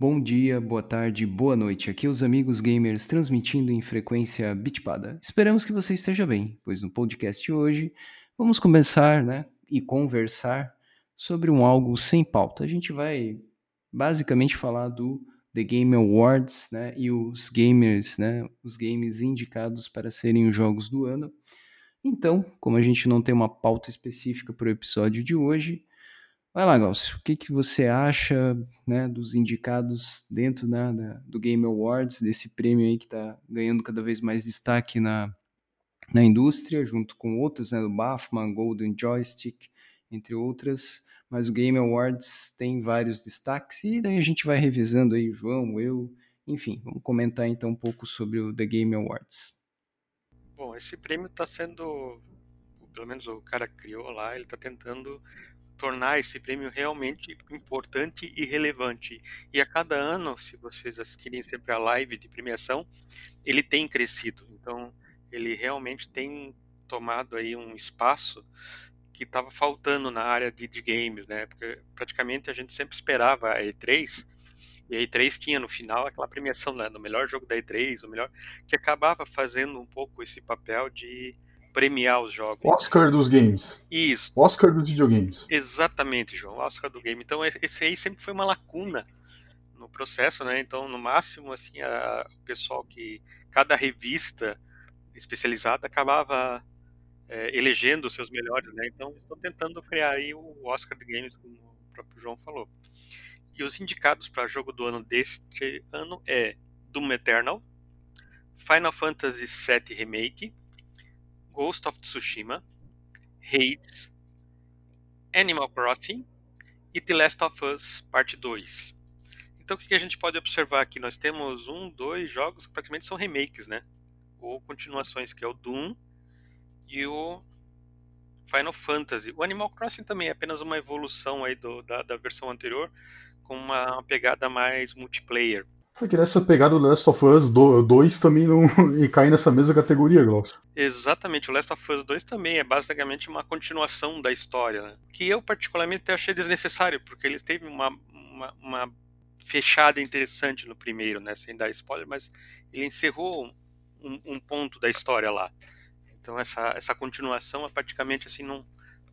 Bom dia, boa tarde, boa noite. Aqui é os amigos gamers transmitindo em frequência bitpada. Esperamos que você esteja bem, pois no podcast de hoje vamos começar, né, e conversar sobre um algo sem pauta. A gente vai basicamente falar do The Game Awards, né, e os gamers, né, os games indicados para serem os jogos do ano. Então, como a gente não tem uma pauta específica para o episódio de hoje, vai lá, Galcio, o que, que você acha né, dos indicados dentro né, da, do Game Awards, desse prêmio aí que está ganhando cada vez mais destaque na, na indústria, junto com outros, né, do BAFTA, Golden Joystick, entre outras mas o Game Awards tem vários destaques e daí a gente vai revisando aí, João, eu, enfim, vamos comentar então um pouco sobre o The Game Awards. Bom, esse prêmio está sendo, pelo menos o cara criou lá, ele está tentando tornar esse prêmio realmente importante e relevante. E a cada ano, se vocês assistirem sempre a live de premiação, ele tem crescido. Então, ele realmente tem tomado aí um espaço que estava faltando na área de, de, games, né? Porque praticamente a gente sempre esperava a E3 e a E3 tinha no final aquela premiação né, do melhor jogo da E3, o melhor que acabava fazendo um pouco esse papel de premiar os jogos. Oscar dos games. Isso. Oscar dos videogames. Exatamente, João. Oscar do game. Então esse aí sempre foi uma lacuna no processo, né? Então no máximo assim a, o pessoal que cada revista especializada acabava é, elegendo os seus melhores, né? Então estão tentando criar aí o Oscar de Games, como o próprio João falou. E os indicados para jogo do ano deste ano é Doom Eternal, Final Fantasy VII Remake, Ghost of Tsushima, Hades, Animal Crossing e The Last of Us Parte 2. Então o que a gente pode observar aqui? Nós temos um, dois jogos que praticamente são remakes, né? Ou continuações, que é o Doom e o Final Fantasy. O Animal Crossing também é apenas uma evolução aí do, da, da versão anterior, com uma pegada mais multiplayer. Porque nessa pegada do Last of Us 2 também não e cai nessa mesma categoria, Glaucio. Exatamente, o Last of Us 2 também é basicamente uma continuação da história, né? que eu particularmente achei desnecessário, porque ele teve uma, uma, uma, fechada interessante no primeiro, né? sem dar spoiler, mas ele encerrou um, um ponto da história lá. Então essa, essa continuação é praticamente assim não,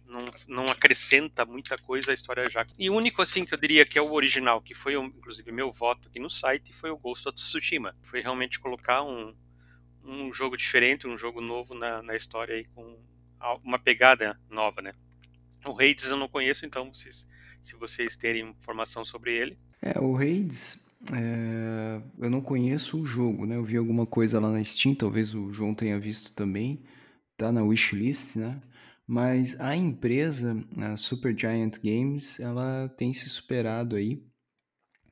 não, não acrescenta muita coisa à história já. E o único assim que eu diria que é o original, que foi inclusive meu voto aqui no site, foi o Ghost of Tsushima. Foi realmente colocar um, um jogo diferente, um jogo novo na, na história aí com uma pegada nova, né? O Hades eu não conheço, então vocês, se vocês terem informação sobre ele. É, o Hades, é, eu não conheço o jogo, né? Eu vi alguma coisa lá na Steam, talvez o João tenha visto também tá na wishlist, né? Mas a empresa, a Supergiant Games, ela tem se superado aí.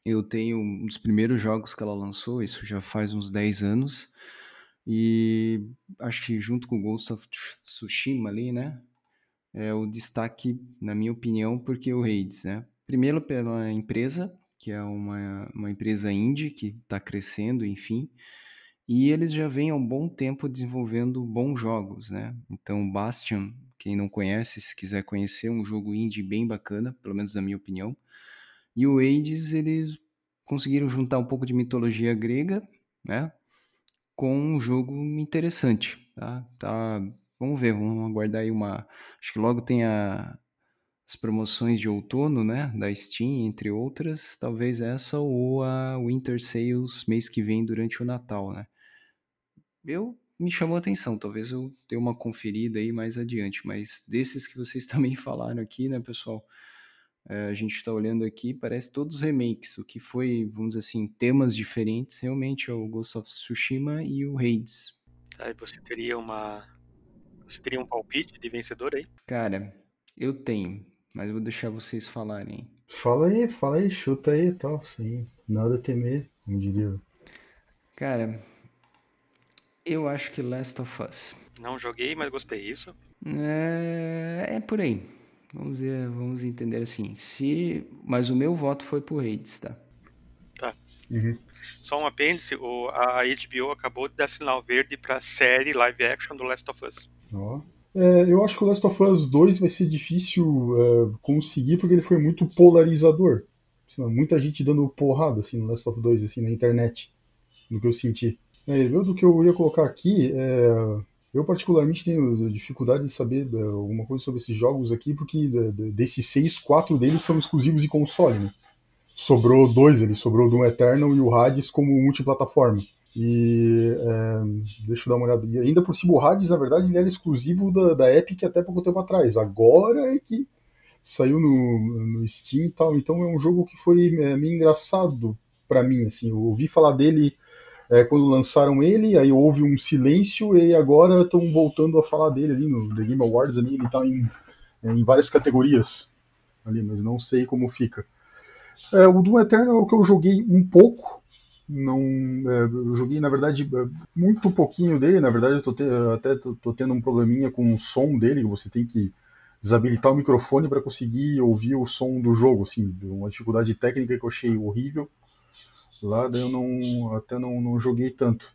Eu tenho um dos primeiros jogos que ela lançou, isso já faz uns 10 anos. E acho que junto com Ghost of Tsushima ali, né? É o destaque, na minha opinião, porque o Hades, né? Primeiro pela empresa, que é uma, uma empresa indie que está crescendo, enfim. E eles já vêm há um bom tempo desenvolvendo bons jogos, né? Então, Bastion, quem não conhece, se quiser conhecer, é um jogo indie bem bacana, pelo menos na minha opinião. E o Hades, eles conseguiram juntar um pouco de mitologia grega, né? Com um jogo interessante, tá? tá vamos ver, vamos aguardar aí uma... Acho que logo tem a, as promoções de outono, né, da Steam, entre outras, talvez essa ou a Winter Sales mês que vem durante o Natal, né? eu me chamou a atenção. Talvez eu dê uma conferida aí mais adiante, mas desses que vocês também falaram aqui, né, pessoal? É, a gente está olhando aqui, parece todos remakes. O que foi, vamos dizer assim, temas diferentes, realmente é o Ghost of Tsushima e o Hades. Aí você teria uma. Você teria um palpite de vencedor aí? Cara, eu tenho, mas eu vou deixar vocês falarem. Fala aí, fala aí, chuta aí e tal, sim. Nada a temer, como diria. Cara, eu acho que Last of Us. Não joguei, mas gostei isso. É, é por aí. Vamos, ver, vamos entender assim. Se, mas o meu voto foi pro Hades, tá? Tá. Uhum. Só um apêndice, o, a HBO acabou de dar sinal verde pra série live action do Last of Us. Ó. É, eu acho que o Last of Us 2 vai ser difícil é, conseguir porque ele foi muito polarizador. assim, muita gente dando porrada assim, no Last of 2 assim, na internet, do que eu senti. É, do que eu ia colocar aqui, é, eu particularmente tenho dificuldade de saber é, alguma coisa sobre esses jogos aqui, porque desses seis, quatro deles são exclusivos de console. Né? Sobrou dois ali, sobrou o Doom Eternal e o Hades como multiplataforma. E é, deixa eu dar uma olhada. E ainda por cima, o Hades, na verdade, ele era exclusivo da, da Epic até pouco tempo atrás. Agora é que saiu no, no Steam e tal. Então é um jogo que foi é, meio engraçado para mim. Assim, eu ouvi falar dele é, quando lançaram ele, aí houve um silêncio e agora estão voltando a falar dele ali no The Game Awards. Ali, ele está em, em várias categorias ali, mas não sei como fica. É, o Doom Eternal é o que eu joguei um pouco, não é, eu joguei na verdade muito pouquinho dele na verdade eu tô te, até tô, tendo um probleminha com o som dele você tem que desabilitar o microfone para conseguir ouvir o som do jogo assim uma dificuldade técnica que eu achei horrível lá daí eu não até não, não joguei tanto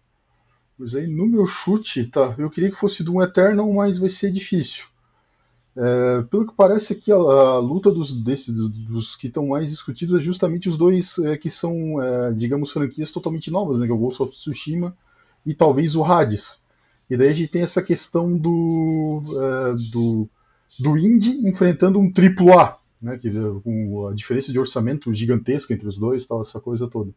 mas aí no meu chute tá eu queria que fosse do um Eternal mas vai ser difícil é, pelo que parece aqui, a, a luta dos, desses, dos que estão mais discutidos é justamente os dois é, que são, é, digamos, franquias totalmente novas, né, que é o Ghost of Tsushima e talvez o Hades. E daí a gente tem essa questão do, é, do, do indie enfrentando um AAA, né, que, com a diferença de orçamento gigantesca entre os dois, tal, essa coisa toda.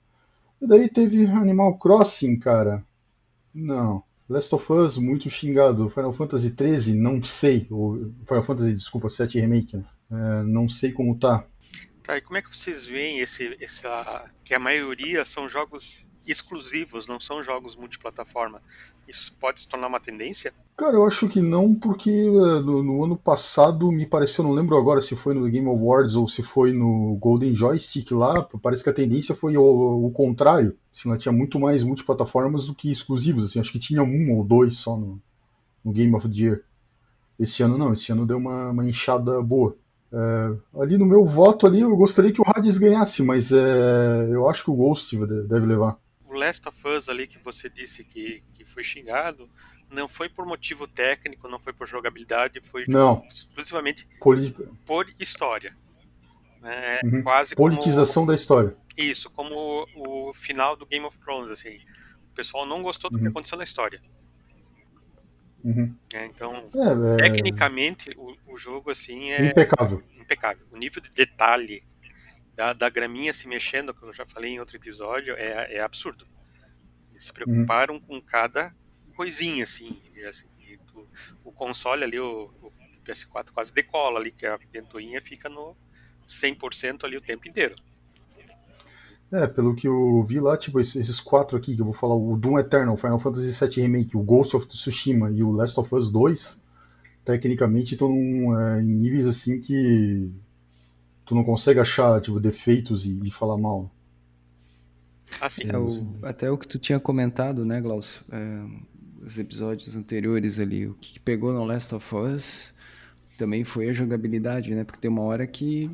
E daí teve Animal Crossing, cara. Não. Last of Us, muito xingado. Final Fantasy 13, não sei. Ou Final Fantasy, desculpa, 7 Remake, né? é, não sei como tá. Tá, e como é que vocês veem esse, essa, que a maioria são jogos exclusivos, não são jogos multiplataforma? Isso pode se tornar uma tendência? Cara, eu acho que não, porque uh, no, no, ano passado me pareceu, não lembro agora se foi no Game Awards ou se foi no Golden Joystick lá, parece que a tendência foi o, o contrário. Assim, ela tinha muito mais multiplataformas do que exclusivos. Assim, acho que tinha um ou dois só no, no Game of the Year. Esse ano não, esse ano deu uma, uma inchada boa. É, ali no meu voto ali, eu gostaria que o Hades ganhasse, mas é, eu acho que o Ghost deve levar. Last of Us ali que você disse que, que foi xingado, não foi por motivo técnico, não foi por jogabilidade, foi não. exclusivamente por história. É uhum. quase Politização como... da história. Isso, como o, o, final do Game of Thrones, assim. O pessoal não gostou do uhum. que aconteceu na história. Uhum. É, então, é, é... tecnicamente, o, o, jogo, assim, é... Impecável. Impecável. O nível de detalhe da, da graminha se mexendo, que eu já falei em outro episódio, é, é absurdo. Eles se preocuparam uhum. com cada coisinha, assim. E, assim e tu, o console ali, o, o PS4 quase decola ali, que a ventoinha fica no 100% ali o tempo inteiro. É, pelo que eu vi lá, tipo, esses quatro aqui, que eu vou falar, o Doom Eternal, Final Fantasy VII Remake, o Ghost of Tsushima e o Last of Us 2, tecnicamente estão é, em níveis assim que tu não consegue achar, tipo, defeitos e, e falar mal. Assim, é, o, até o que tu tinha comentado, né, Glaucio, é, os episódios anteriores ali, o que pegou no Last of Us também foi a jogabilidade, né, porque tem uma hora que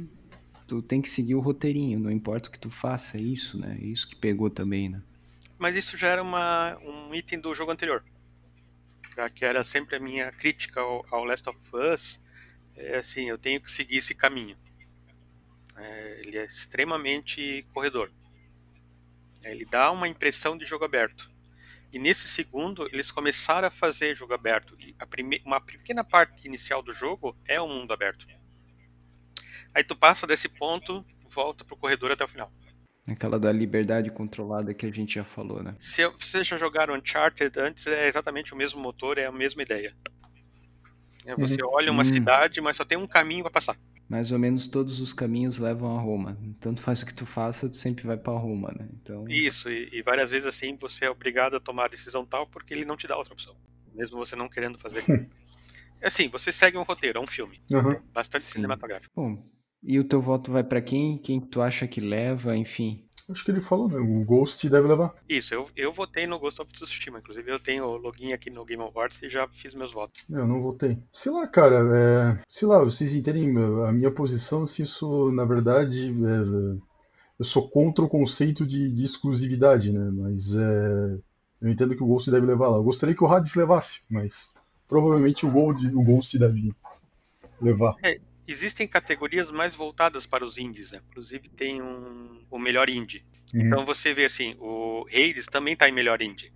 tu tem que seguir o roteirinho, não importa o que tu faça, é isso, né? É isso que pegou também, né? Mas isso já era uma, um item do jogo anterior. Já que era sempre a minha crítica ao, ao Last of Us. É assim, eu tenho que seguir esse caminho. É, ele é extremamente corredor. Ele dá uma impressão de jogo aberto. E nesse segundo, eles começaram a fazer jogo aberto. E a prime... uma pequena parte inicial do jogo é o mundo aberto. Aí tu passa desse ponto, volta pro corredor até o final. Aquela da liberdade controlada que a gente já falou, né? Se vocês já jogaram Uncharted antes, é exatamente o mesmo motor, é a mesma ideia. É, você uhum. olha uma hum. cidade, mas só tem um caminho para passar. Mais ou menos todos os caminhos levam a Roma. Tanto faz o que tu faça, tu sempre vai para Roma, né? Então... Isso, e, e, várias vezes assim você é obrigado a tomar a decisão tal porque ele não te dá outra opção. Mesmo você não querendo fazer. assim, você segue um roteiro, é um filme. Uhum. Bastante Sim. cinematográfico. Bom, e o teu voto vai para quem? Quem tu acha que leva, enfim? Acho que ele falou, né? O Ghost deve levar. Isso, eu, eu votei no Ghost of Tsushima. Inclusive, eu tenho o login aqui no Game Awards e já fiz meus votos. Eu não votei. Sei lá, cara, é... sei lá, vocês entendem a minha posição, se isso, na verdade, é... eu sou contra o conceito de, de exclusividade, né? Mas é... eu entendo que o Ghost deve levar lá. Eu gostaria que o Hades levasse, mas provavelmente o, Gold, o Ghost deve levar. É, existem categorias mais voltadas para os indies, né? Inclusive tem um, o melhor indie. Uhum. Então você vê assim, o Hades também está em melhor indie.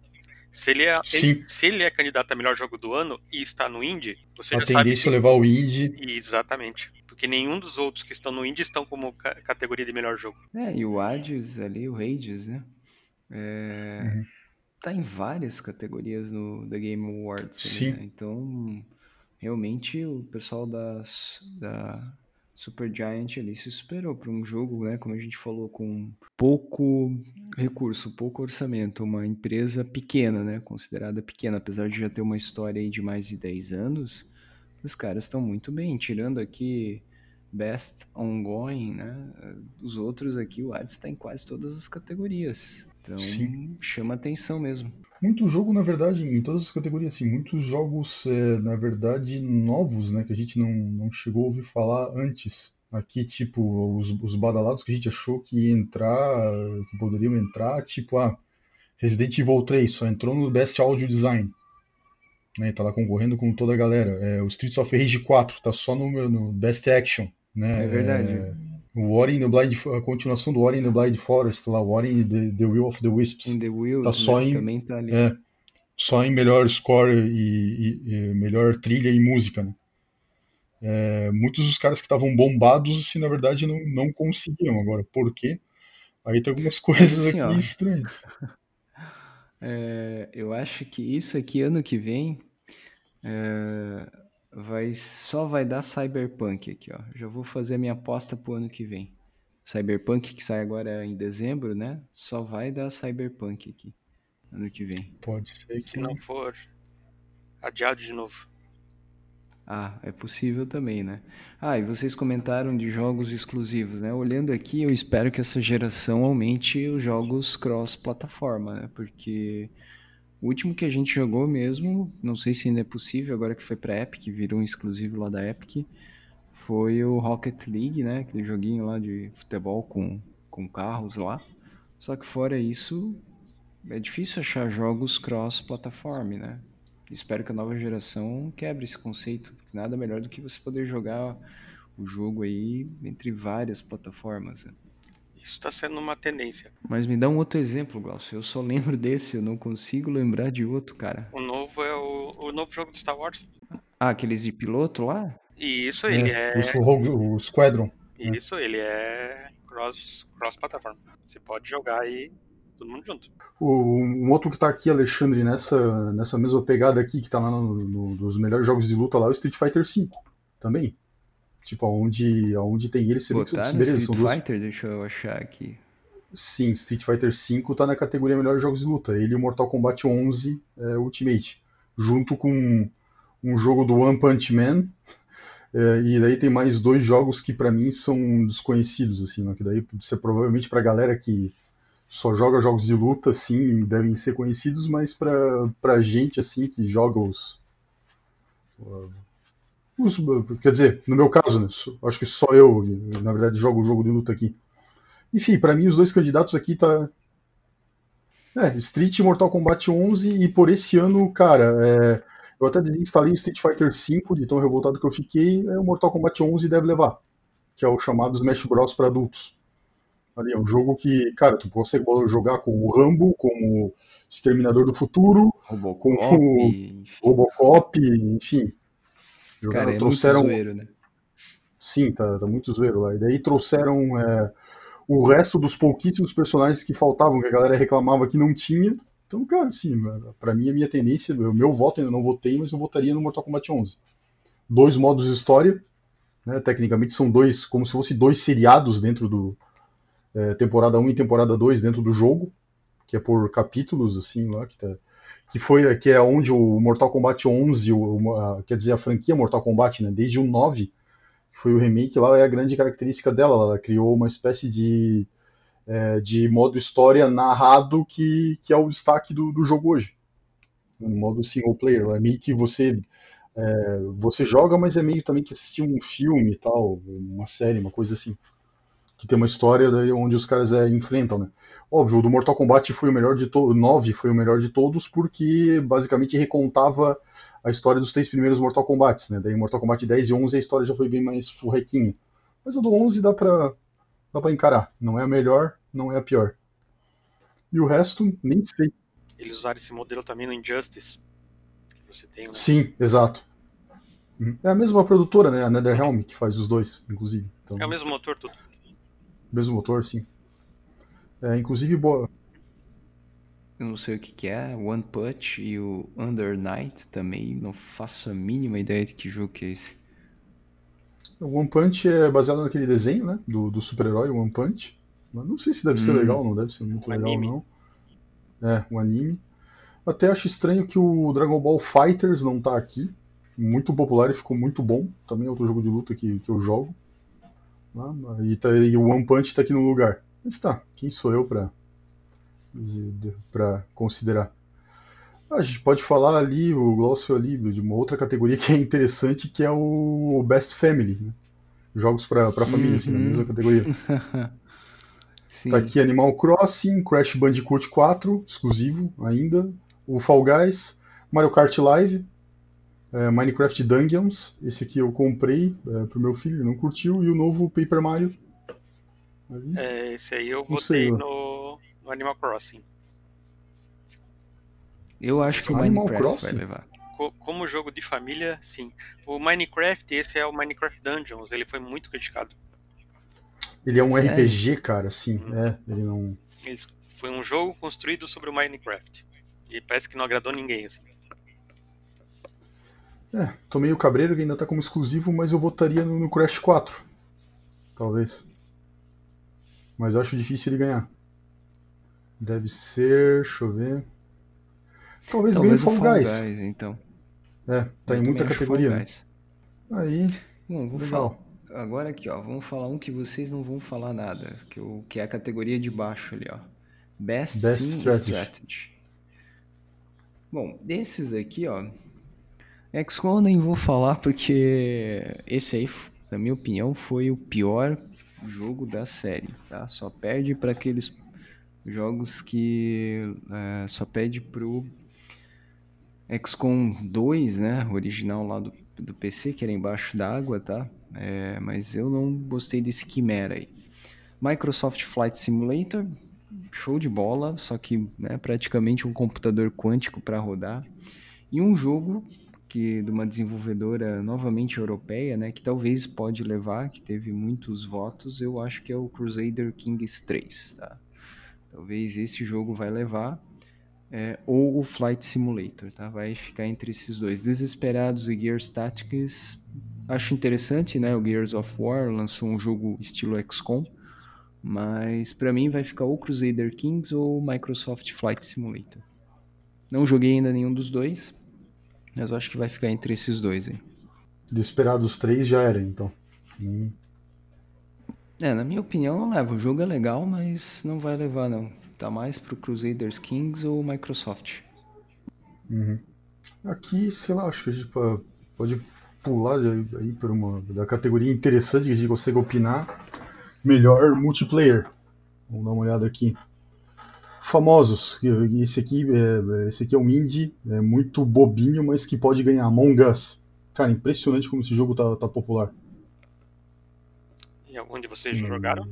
Se ele, é, ele, se ele é candidato a melhor jogo do ano e está no indie, você a já tendência é levar o indie. Exatamente. Porque nenhum dos outros que estão no indie estão como categoria de melhor jogo. É, e o Hades ali, o Hades, né? É... Uhum. Tá em várias categorias no The Game Awards. Sim. Ali, né? Então, realmente o pessoal das, da Supergiant ali se superou para um jogo, né, como a gente falou, com pouco recurso, pouco orçamento, uma empresa pequena, né, considerada pequena, apesar de já ter uma história de mais de 10 anos, os caras estão muito bem, tirando aqui Best Ongoing, né, os outros aqui, o Hades está em quase todas as categorias, então Sim. chama atenção mesmo. Muito jogo, na verdade, em todas as categorias, assim, muitos jogos, é, na verdade, novos, né, que a gente não, não chegou a ouvir falar antes. Aqui, tipo, os, os badalados que a gente achou que ia entrar, que poderiam entrar, tipo, ah, Resident Evil 3 só entrou no Best Audio Design. Né, tá lá concorrendo com toda a galera. É, o Streets of Rage 4 tá só no, no Best Action. Né, é verdade. É, o War in the Blind, a continuação do War in the Blind Forest, lá, War in the, the Will of the Wisps. In the Will, tá só né? em, também tá ali. É, só em melhor score e, e, e melhor trilha e música, né? É, muitos dos caras que estavam bombados, assim, na verdade, não, não conseguiram. Agora, por quê? Aí tem algumas coisas assim, aqui ó, estranhas. É, eu acho que isso aqui, ano que vem, é, vai só vai dar Cyberpunk aqui, ó. Já vou fazer a minha aposta pro ano que vem. Cyberpunk que sai agora em dezembro, né? Só vai dar Cyberpunk aqui ano que vem. Pode ser que Se não for adiado de novo. Ah, é possível também, né? Ah, e vocês comentaram de jogos exclusivos, né? Olhando aqui, eu espero que essa geração aumente os jogos cross-plataforma, né? Porque o último que a gente jogou mesmo, não sei se ainda é possível, agora que foi pra Epic, virou um exclusivo lá da Epic, foi o Rocket League, né? Aquele joguinho lá de futebol com, com carros lá. Só que fora isso, é difícil achar jogos cross-plataforma, né? Espero que a nova geração quebre esse conceito, nada melhor do que você poder jogar o jogo aí entre várias plataformas. Né? Isso está sendo uma tendência. Mas me dá um outro exemplo, Glaucio. Eu só lembro desse, eu não consigo lembrar de outro, cara. O novo é o, o novo jogo de Star Wars. Ah, aqueles de piloto lá? Isso, ele é. é... O, Rogue, o Squadron. Isso, ele é cross, cross plataforma. Você pode jogar aí todo mundo junto. O, um outro que tá aqui, Alexandre, nessa, nessa mesma pegada aqui, que tá lá no, no, nos melhores jogos de luta lá, é o Street Fighter V também. Tipo, onde, onde tem ele, você Botaram beleza, Street duas... Fighter, deixa eu achar aqui. Sim, Street Fighter V tá na categoria Melhores Jogos de Luta. Ele e o Mortal Kombat 11 é, Ultimate. Junto com um jogo do One Punch Man. É, e daí tem mais dois jogos que para mim são desconhecidos, assim, né? que daí ser provavelmente pra galera que só joga jogos de luta, sim, devem ser conhecidos, mas pra, pra gente, assim, que joga os, quer dizer, no meu caso, né, acho que só eu, na verdade, jogo o jogo de luta aqui. Enfim, para mim os dois candidatos aqui tá é, Street e Mortal Kombat 11 e por esse ano, cara, é, eu até desinstalei o Street Fighter V de tão revoltado que eu fiquei, é, o Mortal Kombat 11 deve levar, que é o chamado Smash Bros para adultos. Ali é um jogo que, cara, tu consegue jogar com o Rambo, com o Exterminador do Futuro, Robocop, com o. Robocop, enfim. Cara, é trouxeram... muito zoeiro, né? Sim, tá, tá muito zoeiro lá. E daí trouxeram é, o resto dos pouquíssimos personagens que faltavam, que a galera reclamava que não tinha. Então, cara, assim, pra mim a minha tendência, o meu voto ainda não votei, mas eu votaria no Mortal Kombat 11. Dois modos de história, né, tecnicamente são dois, como se fossem dois seriados dentro do é, temporada 1 e temporada 2 dentro do jogo, que é por capítulos, assim, lá, que tá, que foi que é onde o Mortal Kombat 11, o, a, quer dizer, a franquia Mortal Kombat, né, desde o 9, que foi o remake lá, é a grande característica dela, ela criou uma espécie de, é, de modo história narrado que, que é o destaque do, do jogo hoje, no modo single player, é meio que você é, você joga, mas é meio também que assistir um filme e tal, uma série, uma coisa assim que tem uma história daí onde os caras é, enfrentam, né? Óbvio, o do Mortal Kombat foi o melhor de todos, 9 foi o melhor de todos, porque basicamente recontava a história dos três primeiros Mortal Kombats, né? Daí Mortal Kombat 10 e 11 a história já foi bem mais furrequinha. Mas a do 11 dá pra, dá pra encarar. Não é a melhor, não é a pior. E o resto, nem sei. Eles usaram esse modelo também no Injustice. Você tem, né? Sim, exato. Uhum. É a mesma produtora, né? A NetherRealm, que faz os dois, inclusive. Então, É o mesmo motor, tudo. mesmo motor, sim. É, inclusive, boa. Eu não sei o que, que é, One Punch e o Under Night também, não faço a mínima ideia de que jogo que é esse. O One Punch é baseado naquele desenho, né? Do, do super-herói One Punch. Mas não sei se deve ser Hum. legal, não deve ser muito Um legal, anime. não. É, um anime. Até acho estranho que o Dragon Ball Fighters não tá aqui. Muito popular e ficou muito bom. Também é outro jogo de luta que, que eu jogo. Ah, e, tá, e o One Punch tá aqui no lugar. Mas tá, quem sou eu pra, pra considerar? Ah, a gente pode falar ali, o ali, de uma outra categoria que é interessante, que é o Best Family. Né? Jogos pra família, assim, na Uhum. mesma categoria. Sim. Tá aqui Animal Crossing, Crash Bandicoot 4, exclusivo ainda, o Fall Guys, Mario Kart Live, é, Minecraft Dungeons, esse aqui eu comprei é, pro meu filho, ele não curtiu, e o novo Paper Mario. Ali. É, esse aí eu votei no, no Animal Crossing. Eu acho que o Animal Minecraft vai Crossing? levar. Co- como jogo de família, sim. O Minecraft, esse é o Minecraft Dungeons, ele foi muito criticado. Ele é um Sério? RPG, cara, assim, Hum. é, ele não... Eles- foi um jogo construído sobre o Minecraft. E parece que não agradou ninguém, assim. É, tô meio cabreiro que ainda tá como exclusivo, mas eu votaria no, no Crash 4. Talvez. Mas eu acho difícil ele ganhar. Deve ser, deixa eu ver. Talvez, ganhe Talvez o Fall Fall Guys. Guys, então. É, tá Eu em muita categoria. né? Aí, Bom, vou legal. falar. Agora aqui, ó. Vamos falar um que vocês não vão falar nada. Que, o, que é a categoria de baixo ali, ó. Best, Best Sim Strategy. Strategy. Bom, desses aqui, ó. XCOM eu nem vou falar porque esse aí, na minha opinião, foi o pior jogo da série, tá? Só perde para aqueles jogos que é, só pede pro XCOM 2, né? O original lá do, do PC, que era embaixo d'água, tá? É, mas eu não gostei desse Quimera aí. Microsoft Flight Simulator, show de bola, só que né, praticamente um computador quântico para rodar. E um jogo que de uma desenvolvedora novamente europeia, né, que talvez pode levar, que teve muitos votos, eu acho que é o Crusader Kings 3, tá? Talvez esse jogo vai levar, é, ou o Flight Simulator, tá? Vai ficar entre esses dois. Desesperados e Gears Tactics, acho interessante, né? O Gears of War lançou um jogo estilo XCOM, mas pra mim vai ficar ou Crusader Kings ou Microsoft Flight Simulator. Não joguei ainda nenhum dos dois, mas eu acho que vai ficar entre esses dois aí. Desperados 3 já era, então. Hum, É, na minha opinião não leva. O jogo é legal, mas não vai levar não. Tá mais pro Crusaders Kings ou Microsoft. uhum. Aqui, sei lá, acho que a gente pode pular aí, por uma da categoria interessante que a gente consegue opinar. Melhor multiplayer. Vamos dar uma olhada aqui. Famosos. Esse aqui é, esse aqui é um indie, é muito bobinho, mas que pode ganhar. Among Us. Cara, impressionante como esse jogo tá, tá popular. E onde vocês Sim. jogaram?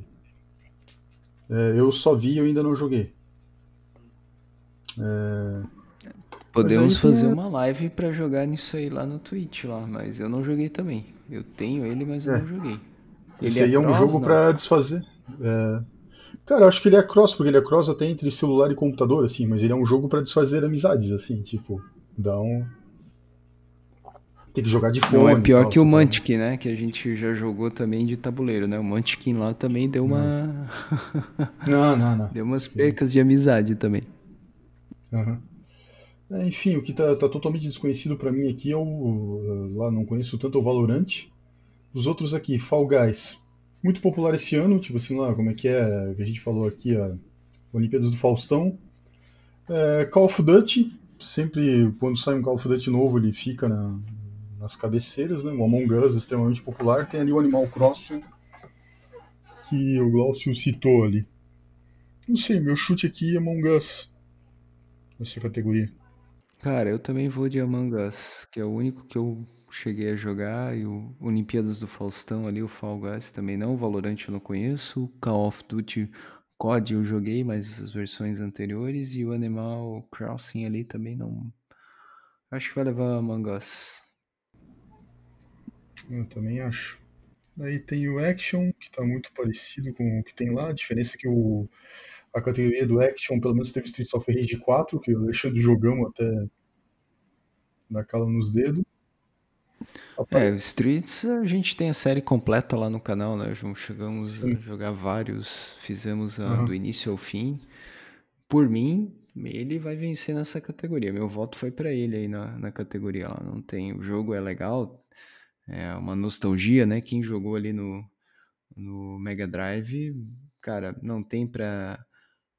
É, eu só vi e eu ainda não joguei. Podemos aí tem fazer a- uma live pra jogar nisso aí lá no Twitch lá, mas eu não joguei também. Eu tenho ele, mas eu É. não joguei. Esse aí é um cross, jogo pra desfazer. É, Cara, eu acho que ele é cross, porque ele é cross até entre celular e computador, assim, mas ele é um jogo pra desfazer amizades, assim, tipo, dá um. Tem que jogar de fone. Não é pior tal, que o assim, Munchkin, né? Que a gente já jogou também de tabuleiro, né? O Munchkin lá também deu uma. Não, não, não. deu umas percas de amizade também. Aham. É, enfim, o que tá, tá totalmente desconhecido pra mim aqui é o. Lá não conheço tanto o Valorant. Os outros aqui, Fall Guys. Muito popular esse ano, tipo assim, lá, como é que é, que a gente falou aqui, a Olimpíadas do Faustão. É, Call of Duty, sempre quando sai um Call of Duty novo ele fica na- nas cabeceiras, né? O Among Us extremamente popular. Tem ali o Animal Crossing, que o Glaucio citou ali. Não sei, meu chute aqui é Among Us, nessa categoria. Cara, eu também vou de Among Us, que é o único que eu cheguei a jogar, e o Olimpíadas do Faustão ali, o Fall Guys também não, o Valorant eu não conheço, o Call of Duty COD eu joguei, mas as versões anteriores, e o Animal Crossing ali também não... Acho que vai levar Among Us. Eu também acho. Aí tem o Action, que tá muito parecido com o que tem lá, a diferença é que o, a categoria do Action, pelo menos teve Streets of Rage 4, que o Alexandre jogamos até dar cala nos dedos. É, o Streets a gente tem a série completa lá no canal, né, João? Chegamos Sim. a jogar vários, fizemos a, uhum. do início ao fim. Por mim, ele vai vencer nessa categoria. Meu voto foi para ele aí na, na categoria. Lá. Não tem, o jogo é legal, é uma nostalgia, né? Quem jogou ali no, no Mega Drive, cara, não tem para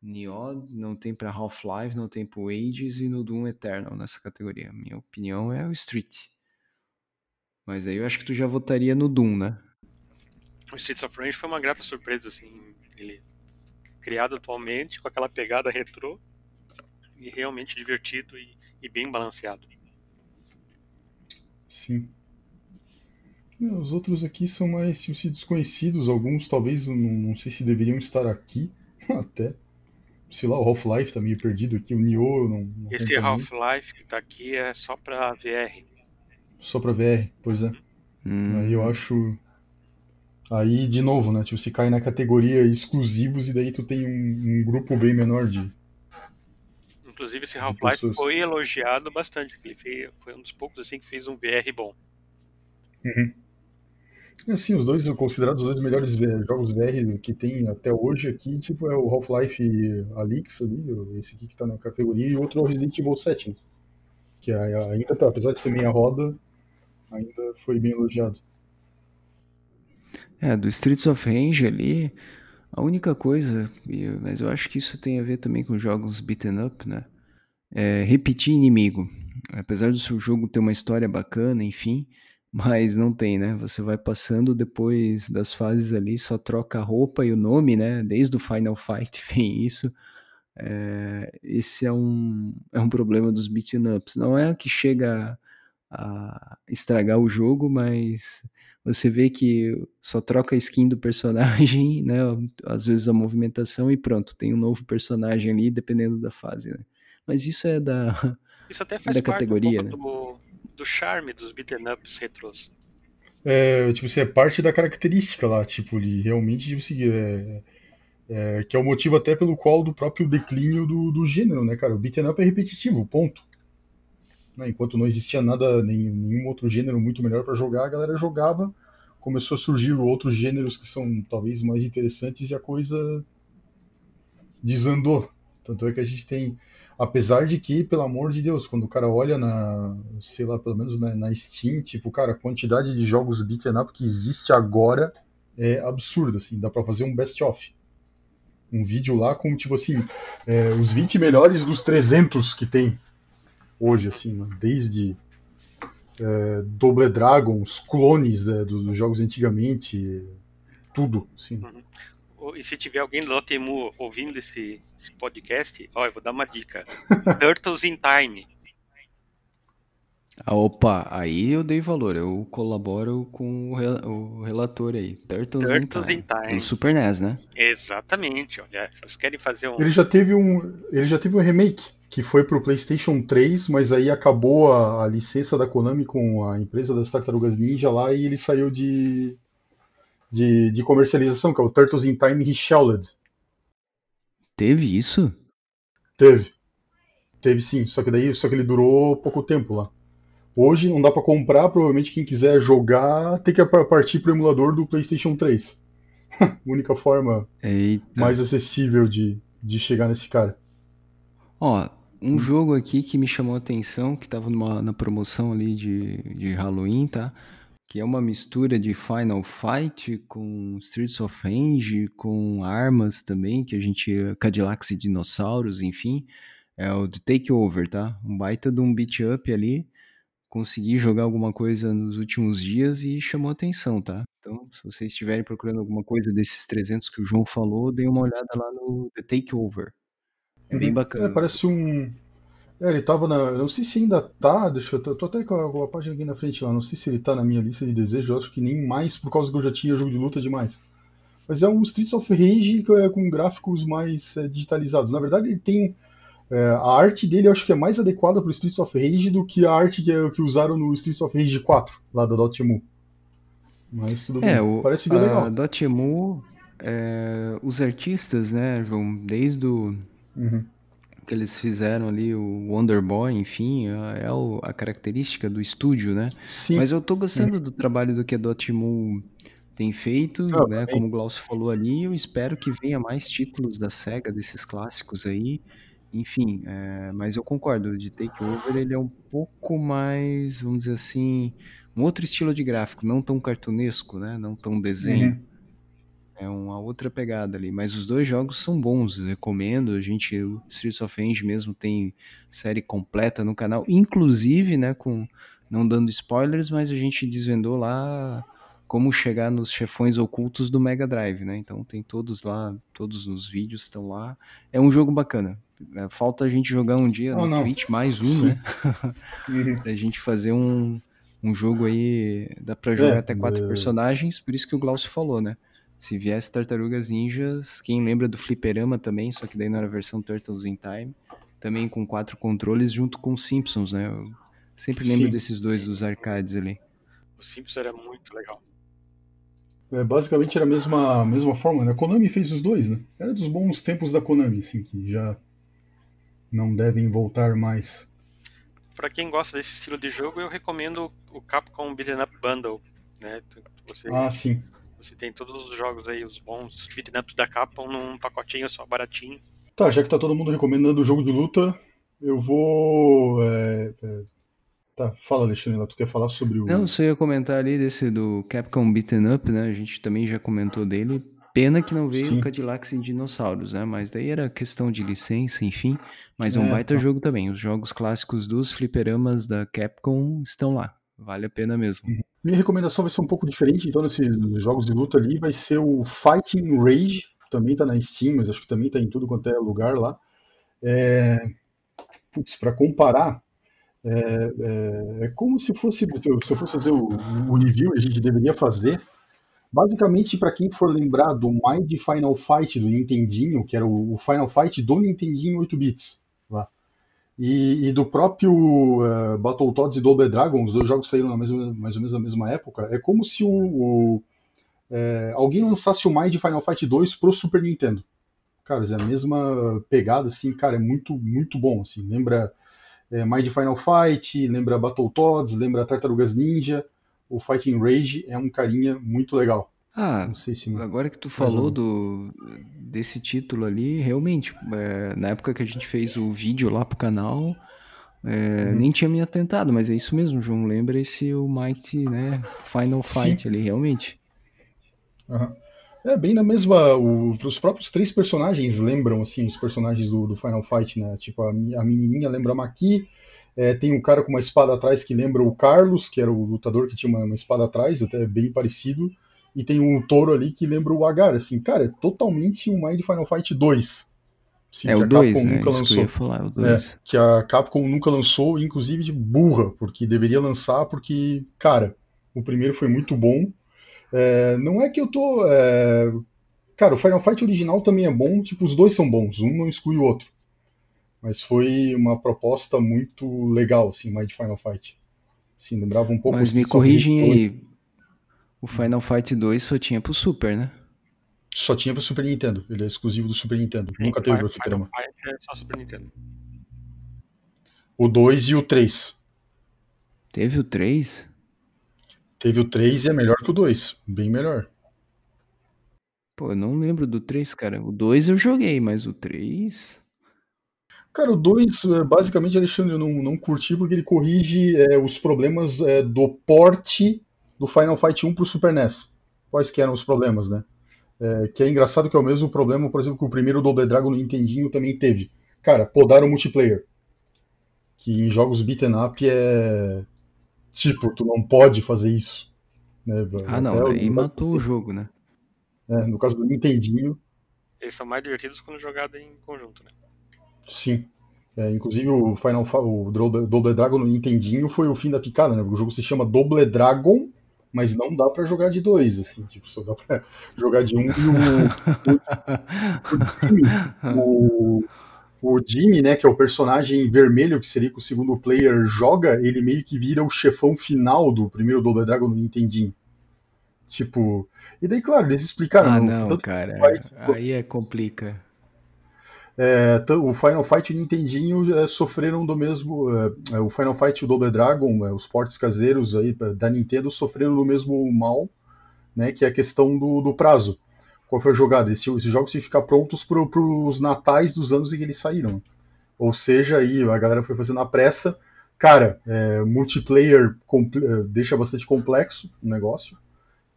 Nioh, não tem para Half-Life, não tem para Ages e no Doom Eternal nessa categoria. Minha opinião é o Street. Mas aí eu acho que tu já votaria no Doom, né? O Streets of Rage foi uma grata surpresa, assim. Ele criado atualmente com aquela pegada retrô e realmente divertido e, e bem balanceado. Sim. Os outros aqui são mais tipo, desconhecidos, alguns talvez não, não sei se deveriam estar aqui até. Sei lá, o Half-Life tá meio perdido aqui, o Nioh não. não Esse Half-Life que tá aqui é só pra VR. Só pra VR, pois é. Hum. Aí eu acho. Aí, de novo, né? Tipo, se cai na categoria exclusivos e daí tu tem um, um grupo bem menor de. Inclusive esse Half-Life foi elogiado bastante. Ele fez, foi um dos poucos assim que fez um VR bom. Uhum. Assim, os dois, considerados os dois melhores jogos VR que tem até hoje aqui, tipo, é o Half-Life Alyx ali, esse aqui que tá na categoria, e outro é o Resident Evil 7, né? que ainda tá, apesar de ser meia roda, ainda foi bem elogiado. É, do Streets of Rage ali, a única coisa, mas eu acho que isso tem a ver também com jogos beaten up, né? É repetir inimigo. Apesar do seu jogo ter uma história bacana, enfim, mas não tem, né? Você vai passando depois das fases ali, só troca a roupa e o nome, né? Desde o Final Fight vem isso. É, esse é um, é um problema dos beaten ups. Não é que chega a estragar o jogo, mas você vê que só troca a skin do personagem, né? Às vezes a movimentação e pronto, tem um novo personagem ali, dependendo da fase, né? Mas isso é da, isso até faz da categoria, um né? do, do charme dos beaten ups retros. É, tipo assim, é parte da característica lá, tipo, ele realmente, tipo assim, é, é, que é o motivo até pelo qual do próprio declínio do, do gênero, né, cara? O beaten up é repetitivo, ponto. Né? Enquanto não existia nada, nenhum, nenhum outro gênero muito melhor para jogar, a galera jogava, começou a surgir outros gêneros que são talvez mais interessantes e a coisa desandou. Tanto é que a gente tem, apesar de que, pelo amor de Deus, quando o cara olha na, sei lá, pelo menos na, na Steam, tipo, cara, a quantidade de jogos beat'em up que existe agora é absurda, assim, dá para fazer um best-of. Um vídeo lá com, tipo assim, é, os 20 melhores dos 300 que tem hoje, assim, né? desde é, Double Dragons, clones é, dos jogos antigamente, tudo, assim. Uhum. E se tiver alguém do Dotemu ouvindo esse, esse podcast, ó, eu vou dar uma dica. Turtles in Time. Ah, opa, aí eu dei valor, eu colaboro com o, relator aí. Turtles, Turtles in, Time. in Time. No Super NES, né? Exatamente, olha, vocês querem fazer um... Ele já teve um, ele já teve um remake que foi para o PlayStation 3, mas aí acabou a, a, licença da Konami com a empresa das Tartarugas Ninja lá e ele saiu de, de, de comercialização, que é o Turtles in Time Reshelled. Teve isso? Teve. Teve sim, só que daí só que ele durou pouco tempo lá. Hoje não dá para comprar, provavelmente quem quiser jogar tem que partir para o emulador do PlayStation 3. única forma Eita. mais acessível de, de chegar nesse cara. Ó, um jogo aqui que me chamou a atenção, que estava na promoção ali de, de Halloween, tá? Que é uma mistura de Final Fight com Streets of Rage, com armas também, que a gente. Cadillacs e dinossauros, enfim. É o The Takeover, tá? Um baita de um beat up ali. Consegui jogar alguma coisa nos últimos dias e chamou atenção, tá? Então, se vocês estiverem procurando alguma coisa desses 300 que o João falou, deem uma olhada lá no The Takeover. É bem uhum. bacana. É, parece um É, ele tava na. eu Não sei se ainda tá. Deixa eu. Tô até com a, página aqui na frente lá. Não sei se ele tá na minha lista de desejos. Eu acho que nem mais por causa que eu já tinha jogo de luta demais. Mas é um Streets of Rage é, com gráficos mais é, digitalizados. Na verdade, ele tem. é, a arte dele eu acho que é mais adequada pro Streets of Rage do que a arte que, que usaram no Streets of Rage 4, lá da Dotemu. Mas tudo É, bem. o, Parece bem a legal. Dotemu, é, os artistas, né, João, desde o, Uhum. que eles fizeram ali o Wonder Boy, enfim, é, é o- a característica do estúdio, né? Sim. Mas eu tô Uhum. gostando do trabalho do que a Dotemu tem feito, Ah, né? Como o Glaucio falou ali, eu espero que venha mais títulos da SEGA, desses clássicos aí. Enfim, é, mas eu concordo, de Takeover ele é um pouco mais, vamos dizer assim, um outro estilo de gráfico, não tão cartunesco, né? Não tão desenho. Uhum. É uma outra pegada ali, mas os dois jogos são bons, recomendo. A gente, o Streets of Rage mesmo tem série completa no canal, inclusive, né, com não dando spoilers, mas a gente desvendou lá como chegar nos chefões ocultos do Mega Drive, né? Então tem todos lá, todos os vídeos estão lá. É um jogo bacana. É, Falta a gente jogar um dia Ah, no não. Twitch mais um, Sim. né? Pra gente fazer um, um jogo aí, dá pra jogar É, até quatro é, personagens, por isso que o Glaucio falou, né? Se viesse Tartarugas Ninjas, quem lembra do Fliperama também, só que daí não era a versão Turtles in Time, também com quatro controles junto com os Simpsons, né? Eu sempre lembro sim. desses dois dos arcades ali. O Simpsons era muito legal. É, basicamente era a mesma, mesma forma, né? A Konami fez os dois, né? Era dos bons tempos da Konami, assim, que já não devem voltar mais. Pra quem gosta desse estilo de jogo, eu recomendo o Capcom Beat'em Up Bundle, né? Você, Ah, sim. Você tem todos os jogos aí, os bons beat'em ups da Capcom num pacotinho só baratinho. Tá, já que tá todo mundo recomendando o jogo de luta, eu vou. é, é, Tá, fala, Alexandre, lá, tu quer falar sobre o. Não, só ia comentar ali desse do Capcom Beaten Up, né? A gente também já comentou dele. Pena que não veio Sim. o Cadillacs em Dinossauros, né? Mas daí era questão de licença, enfim. Mas é um É, baita tá. jogo também. Os jogos clássicos dos fliperamas da Capcom estão lá. Vale a pena mesmo. Minha recomendação vai ser um pouco diferente, então, nesses jogos de luta ali, vai ser o Fighting Rage, também tá na Steam, mas acho que também tá em tudo quanto é lugar lá. É... Putz, pra comparar, é, é- é como se fosse, se eu, se eu fosse fazer o, o review, a gente deveria fazer, basicamente, para quem for lembrar do Mind Final Fight do Nintendinho, que era o, Final Fight do Nintendinho 8 bits. E, e do próprio uh, Battletoads e Double Dragon, os dois jogos saíram na mesma, mais ou menos na mesma época, é como se o, o, é, alguém lançasse o Mind Final Fight 2 pro Super Nintendo. Cara, é a mesma pegada, assim, cara, é muito, muito bom, assim, lembra é, Mind Final Fight, lembra Battletoads, lembra Tartarugas Ninja, o Fighting Rage é um carinha muito legal. Ah, Não sei se agora que tu falou do, desse título ali, realmente, é, na época que a gente fez o vídeo lá pro canal, é, Uhum. nem tinha me atentado, mas é isso mesmo, João. Lembra esse o Mighty, né? Final Sim. Fight ali, realmente. Aham. É bem na mesma. o- os próprios três personagens lembram, assim, os personagens do, do Final Fight, né? Tipo, a, mi- a menininha lembra a Maki, é, tem um cara com uma espada atrás que lembra o Carlos, que era o lutador que tinha uma, uma espada atrás, até bem parecido, e tem um touro ali que lembra o Agar, assim, cara, é totalmente um Mind Final Fight 2. Assim, É que o a 2, Capcom né? nunca que lançou. ia falar, o É, 2. que a Capcom nunca lançou, inclusive de burra, porque deveria lançar, porque, cara, o primeiro foi muito bom. É, não é que eu tô. é, Cara, o Final Fight original também é bom, tipo, os dois são bons, um não exclui o outro. Mas foi uma proposta muito legal, assim, mais de Final Fight. Assim, lembrava um pouco Mas o me corrigem 2. aí, o Final Fight 2 só tinha pro Super, né? Só tinha pro Super Nintendo, ele é exclusivo do Super Nintendo, Sim, nunca teve Final pro Fliperama. Fight é só Super Nintendo. O 2 e o 3. Teve o 3? Teve o 3 e é melhor que o 2, bem melhor. Pô, eu não lembro do 3, cara. O 2 eu joguei, mas o 3. Cara, o 2, é, basicamente, Alexandre, eu não, não curti porque ele corrige é, os problemas é, do porte do Final Fight 1 pro Super NES. Quais que eram os problemas, né? É, que é engraçado que é o mesmo problema, por exemplo, que o primeiro Double Dragon no Nintendinho também teve. Cara, podaram o multiplayer. Que em jogos beaten up é... Tipo, tu não pode fazer isso. Né? Ah, não, Até o- caso, matou o jogo, né? é, no caso do Nintendinho, Eles são mais divertidos quando jogados em conjunto, né? sim. É, inclusive o Final Fa- o Double Double Dragon no Nintendinho foi o fim da picada, né? O jogo se chama Double Dragon, mas não dá pra jogar de dois, assim, tipo, só dá pra jogar de um e o, o, o Jimmy, né, que é o personagem vermelho que seria que o segundo player joga, ele meio que vira o chefão final do primeiro Double Dragon no Nintendinho. Tipo, e daí, claro, eles explicaram, Ah, não, cara. o Aí é complica. É, o Final Fight e Nintendinho é, sofreram do mesmo. é, é, o Final Fight e o Double Dragon, é, os portes caseiros aí é, da Nintendo sofreram do mesmo mal, né? Que é a questão do, do prazo. Qual foi a jogada? Esse- esses jogos tinham que ficar prontos para os natais dos anos em que eles saíram. Ou seja, aí a galera foi fazendo a pressa. Cara, multiplayer deixa bastante complexo o negócio.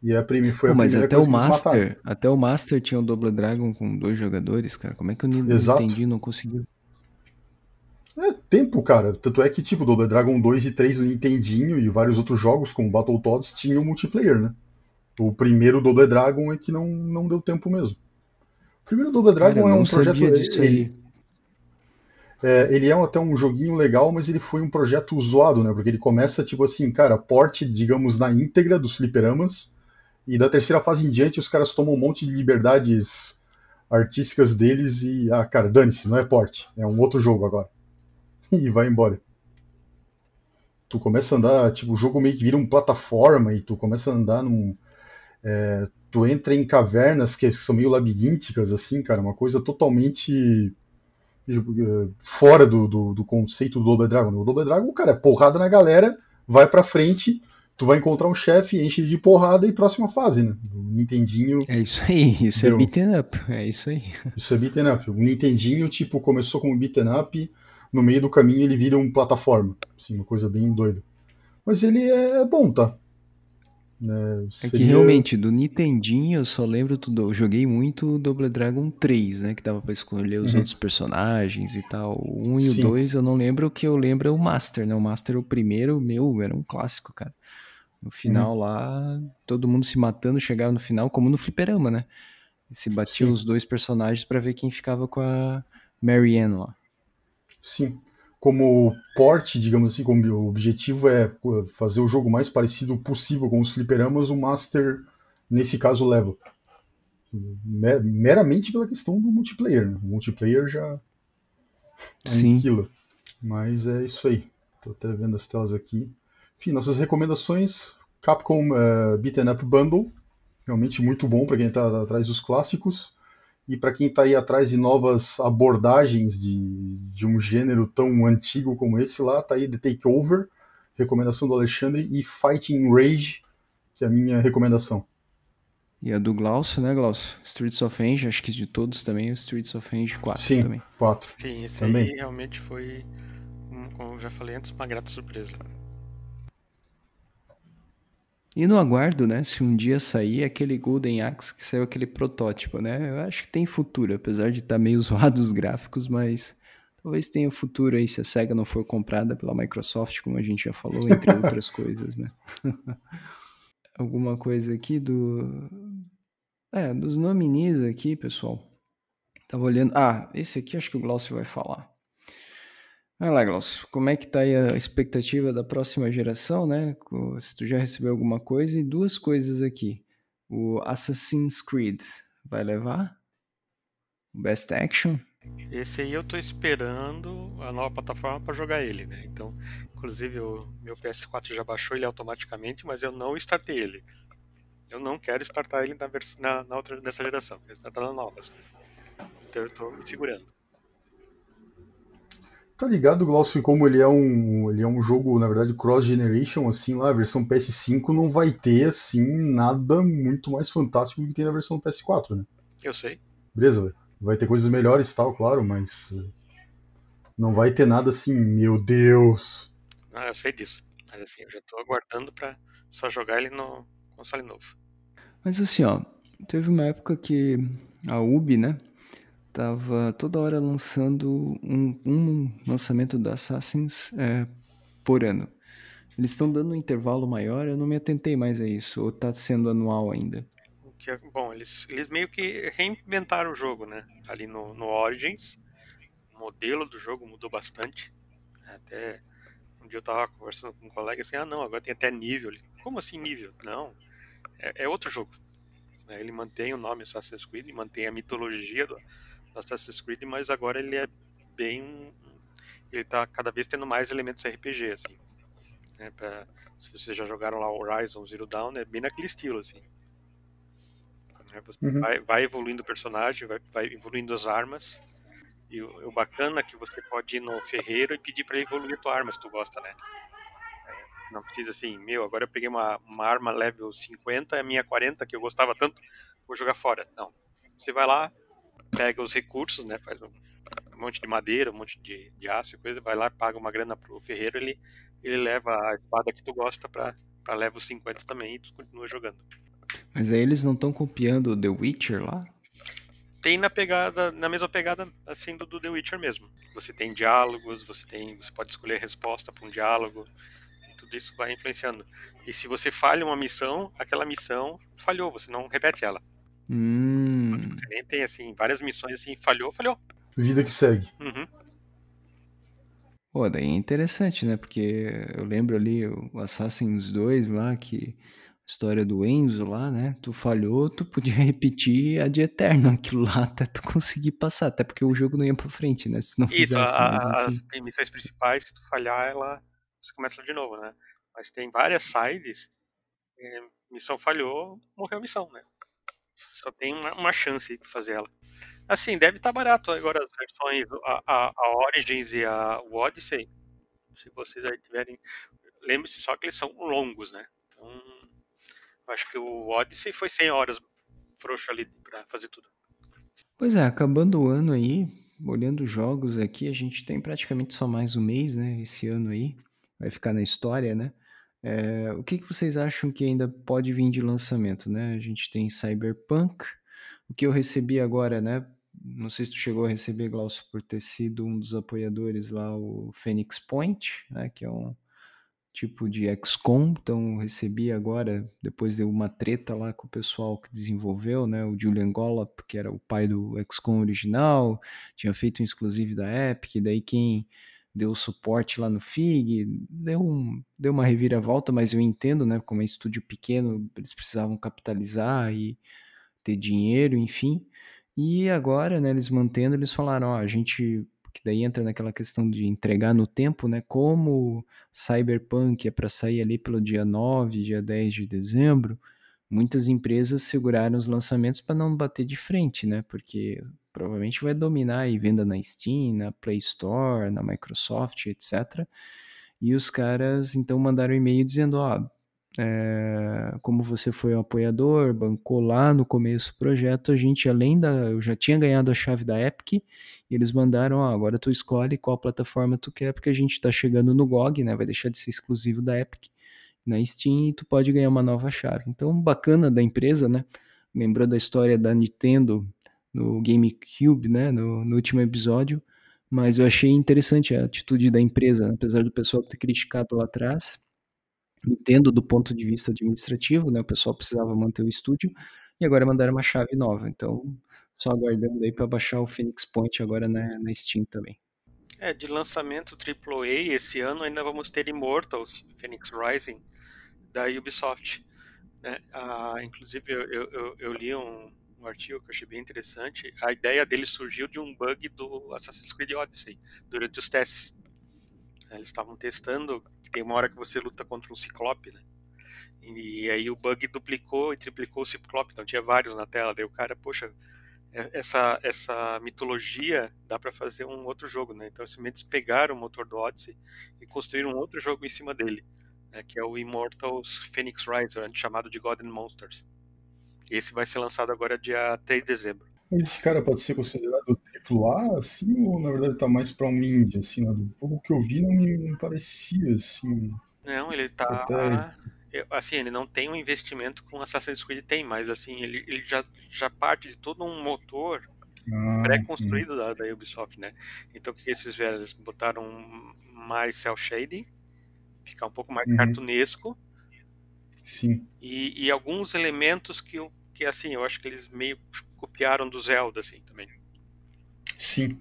E a prime foi Pô, a mas até o. Master, até o Master tinha o Double Dragon com dois jogadores, cara. Como é que o Ni- Exato. Nintendinho não conseguiu? É tempo, cara. Tanto é que, tipo, Double Dragon 2 e 3 do Nintendinho e vários outros jogos, como Battletoads, tinham multiplayer, né? O primeiro Double Dragon é que não, não deu tempo mesmo. O primeiro Double Cara, Dragon eu é não um projeto. disso ele, é, ele é até um joguinho legal, mas ele foi um projeto zoado, né? Porque ele começa, tipo assim, cara, porte, digamos, na íntegra dos fliperamas. E da terceira fase em diante, os caras tomam um monte de liberdades artísticas deles e, ah, cara, dane-se, não é porte. É um outro jogo agora. E vai embora. tu começa a andar, tipo, o jogo meio que vira uma plataforma e tu começa a andar num. é, tu entra em cavernas que são meio labirínticas, assim, cara, uma coisa totalmente é, fora do, do, do conceito do Double Dragon. O Double Dragon, cara, é porrada na galera, vai pra frente, tu vai encontrar um chefe, enche ele de porrada e próxima fase, né? O Nintendinho, É isso aí, isso é Deu. beaten up, é isso aí. isso é beaten up. O Nintendinho, tipo, começou como beaten up, no meio do caminho ele vira um plataforma, assim, uma coisa bem doida. Mas ele é bom, tá? Né, É que seria- realmente, do Nintendinho eu só lembro tudo. Eu joguei muito o Double Dragon 3, né? Que dava pra escolher os Uhum. outros personagens e tal. O 1 e o Sim. 2 eu não lembro, o que eu lembro é o Master, né? O Master, o primeiro, meu, era um clássico, cara. No Uhum. final lá, todo mundo se matando, chegava no final, como no fliperama, né? E se batiam Sim. os dois personagens pra ver quem ficava com a Marianne lá. Sim. Como porte, digamos assim, como o objetivo é fazer o jogo mais parecido possível com os fliperamas, o Master, nesse caso, leva. Mer- Meramente pela questão do multiplayer. Né? O multiplayer já Sim. aniquila. Mas é isso aí. Tô até vendo as telas aqui. Enfim, nossas recomendações: Capcom eh, Beaten Up Bundle. Realmente muito bom para quem está atrás dos clássicos. E para quem está aí atrás de novas abordagens de, de um gênero tão antigo como esse lá, tá aí The Takeover, recomendação do Alexandre, e Fighting Rage, que é a minha recomendação. E a do Glaucio, né, Glaucio? Streets of Rage, acho que de todos também, o Streets of Rage 4 Sim, também. 4. Sim, esse Também. aí realmente foi, um- como eu já falei antes, uma grata surpresa. E no aguardo, né? Se um dia sair aquele Golden Axe que saiu aquele protótipo, né? Eu acho que tem futuro, apesar de estar meio zoado os gráficos, mas talvez tenha futuro aí se a SEGA não for comprada pela Microsoft, como a gente já falou, entre outras coisas, né? Alguma coisa aqui do. É, dos nominis aqui, pessoal. Tava olhando. Ah, esse aqui acho que o Glaucio vai falar. Vai lá, Glaucio. Como é que tá aí a expectativa da próxima geração, né? Se tu já recebeu alguma coisa. E duas coisas aqui. O Assassin's Creed vai levar? O Best Action? Esse aí eu tô esperando a nova plataforma para jogar ele, né? Então, inclusive o meu PS4 já baixou ele automaticamente, mas eu não startei ele. Eu não quero startar ele na, na, na outra dessa geração, quero startar na nova. Então eu tô me segurando. Tá ligado, Glaucio, como ele é um, ele é um jogo, na verdade, cross-generation, assim, lá, a versão PS5 não vai ter, assim, nada muito mais fantástico do que tem na versão do PS4, né? Eu sei. Beleza, velho. vai ter coisas melhores e tal, claro, mas eh, não vai ter nada assim, meu Deus. Ah, eu sei disso. Mas assim, eu já tô aguardando pra só jogar ele no console novo. Mas assim, ó. Teve uma época que a Ubi, né? Tava toda hora lançando um, um lançamento do Assassins é, por ano. Eles estão dando um intervalo maior, eu não me atentei mais a isso. Ou tá sendo anual ainda? O é bom, eles, eles meio que reinventaram o jogo, né? Ali no, no Origins modelo do jogo mudou bastante. Até um dia eu tava conversando com um colega assim, ah não, agora tem até nível. Como assim nível? Não, é, é outro jogo. Ele mantém o nome Assassin's Creed, mantém a mitologia do Assassin's Creed, mas agora ele é bem. Ele tá cada vez tendo mais elementos RPG, assim. Né? Pra, se vocês já jogaram lá Horizon Zero Dawn, é bem naquele estilo, assim. Né? Você uhum. vai, vai, evoluindo o personagem, vai, vai evoluindo as armas. E o, o, bacana é que você pode ir no ferreiro e pedir para ele evoluir a tua arma, se tu gosta, né? Não precisa assim, meu, agora eu peguei uma, uma arma level 50, a minha 40, que eu gostava tanto, vou jogar fora. Não. Você vai lá, pega os recursos, né? Faz um, um monte de madeira, um monte de, de aço e coisa, vai lá, paga uma grana pro ferreiro, ele, ele leva a espada que tu gosta pra, pra level 50 também e tu continua jogando. Mas aí eles não estão copiando The Witcher lá? Tem na pegada, na mesma pegada assim do, do The Witcher mesmo. Você tem diálogos, você tem, você pode escolher a resposta para um diálogo tudo isso vai influenciando. E se você falha uma missão, aquela missão falhou, você não repete ela. Hum. Você nem tem assim, várias missões assim, falhou, falhou. Vida que segue. Uhum. Pô, daí é interessante, né? Porque eu lembro ali o Assassin's 2 lá, que a história do Enzo lá, né? Tu falhou, tu podia repetir a de eterno aquilo lá até tu conseguir passar, até porque o jogo não ia pra frente, né? Se não Isso, fizesse, a, mas as missões principais, se tu falhar, ela você começa de novo, né? Mas tem várias sides, é, missão falhou, morreu a missão, né? Só tem uma, uma chance para fazer ela. Assim, deve estar tá barato agora as versões, a, a, a, Origins e a Odyssey. Se vocês aí tiverem. Lembre-se só que eles são longos, né? Então, acho que o Odyssey foi 100 horas frouxo ali para fazer tudo. Pois é, acabando o ano aí, olhando os jogos aqui, a gente tem praticamente só mais um mês, né? Esse ano aí vai ficar na história, né? É, o que, que vocês acham que ainda pode vir de lançamento, né? A gente tem Cyberpunk, o que eu recebi agora, né? Não sei se tu chegou a receber, Glaucio, por ter sido um dos apoiadores lá, o Phoenix Point, né? Que é um tipo de XCOM, então recebi agora, depois de uma treta lá com o pessoal que desenvolveu, né? O Julian Gollop, que era o pai do XCOM original, tinha feito um exclusivo da Epic, daí quem deu suporte lá no FIG, deu, um, deu uma reviravolta, mas eu entendo, né? Como é estúdio pequeno, eles precisavam capitalizar e ter dinheiro, enfim. E agora, né, eles mantendo, eles falaram, ó, a gente que daí entra naquela questão de entregar no tempo, né? Como Cyberpunk é para sair ali pelo dia 9, dia 10 de dezembro, muitas empresas seguraram os lançamentos para não bater de frente, né? Porque provavelmente vai dominar e venda na Steam, na Play Store, na Microsoft, etc. E os caras então mandaram e-mail dizendo, ó, é, como você foi um apoiador, bancou lá no começo do projeto, a gente além da, eu já tinha ganhado a chave da Epic, e eles mandaram, ó, agora tu escolhe qual plataforma tu quer, porque a gente está chegando no GOG, né, vai deixar de ser exclusivo da Epic na Steam e tu pode ganhar uma nova chave. Então, bacana da empresa, né? Lembrou da história da Nintendo no GameCube, né, no, no, último episódio, mas eu achei interessante a atitude da empresa, né? apesar do pessoal ter criticado lá atrás, entendo do ponto de vista administrativo, né, o pessoal precisava manter o estúdio, e agora mandaram uma chave nova, então só aguardando aí para baixar o Phoenix Point agora na, na Steam também. É, de lançamento AAA, esse ano ainda vamos ter Immortals, Phoenix Rising, da Ubisoft. Né? Ah, inclusive, eu, eu, eu li um, um artigo que eu achei bem interessante. A ideia dele surgiu de um bug do Assassin's Creed Odyssey, durante os testes. Eles estavam testando, tem uma hora que você luta contra um ciclope, né? E aí o bug duplicou e triplicou o ciclope, então tinha vários na tela. Daí o cara, poxa, essa, essa mitologia dá para fazer um outro jogo, né? Então simplesmente pegaram o motor do Odyssey e construíram um outro jogo em cima dele, né? que é o Immortals Phoenix Rise, chamado de God and Monsters. Esse vai ser lançado agora dia 3 de dezembro. Esse cara pode ser considerado AAA, assim, ou na verdade tá mais pra um indie, assim, né? Do pouco que eu vi não me não parecia, assim. Não, ele tá... Até... Assim, ele não tem um investimento com Assassin's Creed tem, mas assim, ele, ele já, já parte de todo um motor ah, pré-construído da, da, Ubisoft, né? Então o que eles fizeram? Eles botaram mais cel shading, ficar um pouco mais uhum. cartunesco, Sim. E, e, alguns elementos que, que, assim, eu acho que eles meio copiaram do Zelda, assim, também. Sim.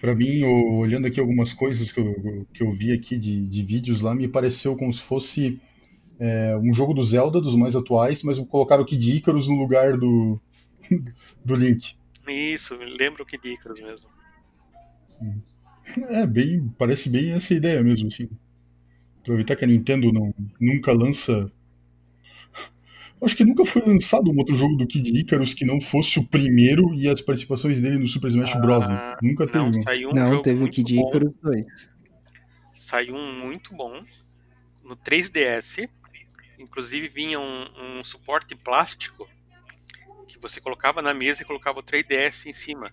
Pra mim, olhando aqui algumas coisas que eu, que eu vi aqui de, de vídeos lá, me pareceu como se fosse é, um jogo do Zelda, dos mais atuais, mas colocaram o Kid Icarus no lugar do, do Link. Isso, lembro que de Icarus mesmo. É, bem, parece bem essa ideia mesmo, assim. Aproveitar que a Nintendo não, nunca lança. Acho que nunca foi lançado um outro jogo do Kid Icarus que não fosse o primeiro e as participações dele no Super Smash Bros. né? Ah, Nunca teve não, um. saiu um Não, jogo teve o Kid. Icarus 2. Saiu um muito bom no 3DS. Inclusive vinha um, um suporte plástico que você colocava na mesa e colocava o 3DS em cima.